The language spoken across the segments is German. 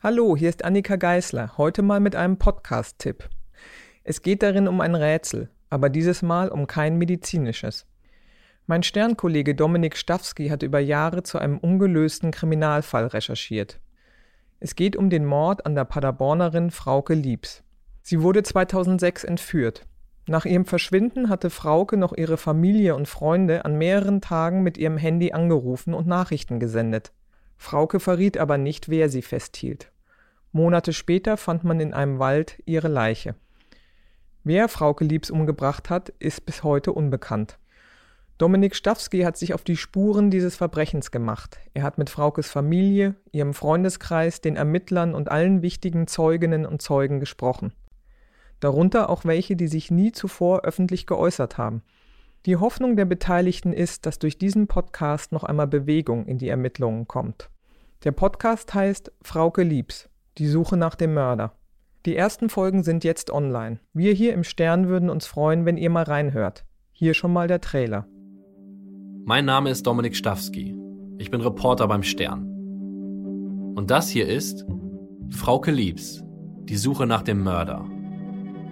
Hallo, hier ist Annika Geißler, heute mal mit einem Podcast-Tipp. Es geht darin um ein Rätsel, aber dieses Mal um kein medizinisches. Mein Sternkollege Dominik Stawski hat über Jahre zu einem ungelösten Kriminalfall recherchiert. Es geht um den Mord an der Paderbornerin Frauke Liebs. Sie wurde 2006 entführt. Nach ihrem Verschwinden hatte Frauke noch ihre Familie und Freunde an mehreren Tagen mit ihrem Handy angerufen und Nachrichten gesendet. Frauke verriet aber nicht, wer sie festhielt. Monate später fand man in einem Wald ihre Leiche. Wer Frauke Liebs umgebracht hat, ist bis heute unbekannt. Dominik Stawski hat sich auf die Spuren dieses Verbrechens gemacht. Er hat mit Fraukes Familie, ihrem Freundeskreis, den Ermittlern und allen wichtigen Zeuginnen und Zeugen gesprochen darunter auch welche, die sich nie zuvor öffentlich geäußert haben. Die Hoffnung der Beteiligten ist, dass durch diesen Podcast noch einmal Bewegung in die Ermittlungen kommt. Der Podcast heißt Frauke Liebs, die Suche nach dem Mörder. Die ersten Folgen sind jetzt online. Wir hier im Stern würden uns freuen, wenn ihr mal reinhört. Hier schon mal der Trailer. Mein Name ist Dominik Stawski. Ich bin Reporter beim Stern. Und das hier ist Frauke Liebs, die Suche nach dem Mörder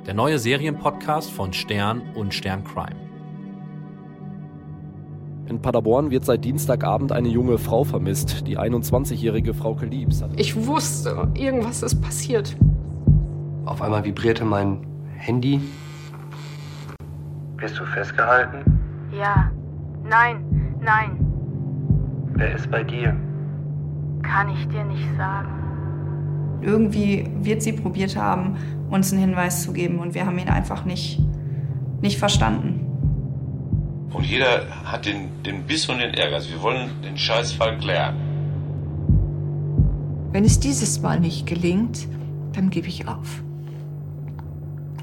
der neue Serienpodcast von Stern und Stern Crime. In Paderborn wird seit Dienstagabend eine junge Frau vermisst, die 21-jährige Frauke Liebs. Ich wusste, irgendwas ist passiert. Auf einmal vibrierte mein Handy. Bist du festgehalten? Ja. Nein, nein. Wer ist bei dir? Kann ich dir nicht sagen. Irgendwie wird sie probiert haben, uns einen Hinweis zu geben und wir haben ihn einfach nicht, nicht verstanden. Und jeder hat den, den Biss und den Ärger. wir wollen den Scheißfall klären. Wenn es dieses Mal nicht gelingt, dann gebe ich auf.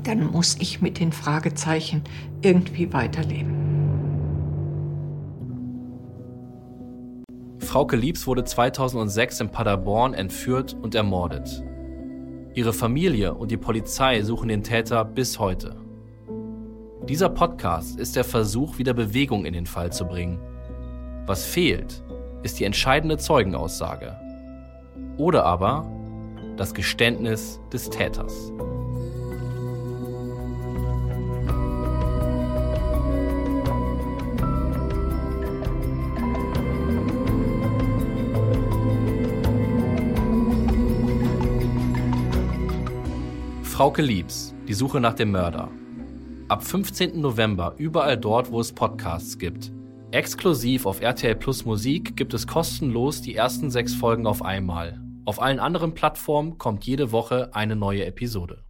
Dann muss ich mit den Fragezeichen irgendwie weiterleben. Frauke Liebs wurde 2006 in Paderborn entführt und ermordet. Ihre Familie und die Polizei suchen den Täter bis heute. Dieser Podcast ist der Versuch, wieder Bewegung in den Fall zu bringen. Was fehlt, ist die entscheidende Zeugenaussage. Oder aber das Geständnis des Täters. Frauke Liebs, die Suche nach dem Mörder. Ab 15. November überall dort, wo es Podcasts gibt. Exklusiv auf RTL Plus Musik gibt es kostenlos die ersten sechs Folgen auf einmal. Auf allen anderen Plattformen kommt jede Woche eine neue Episode.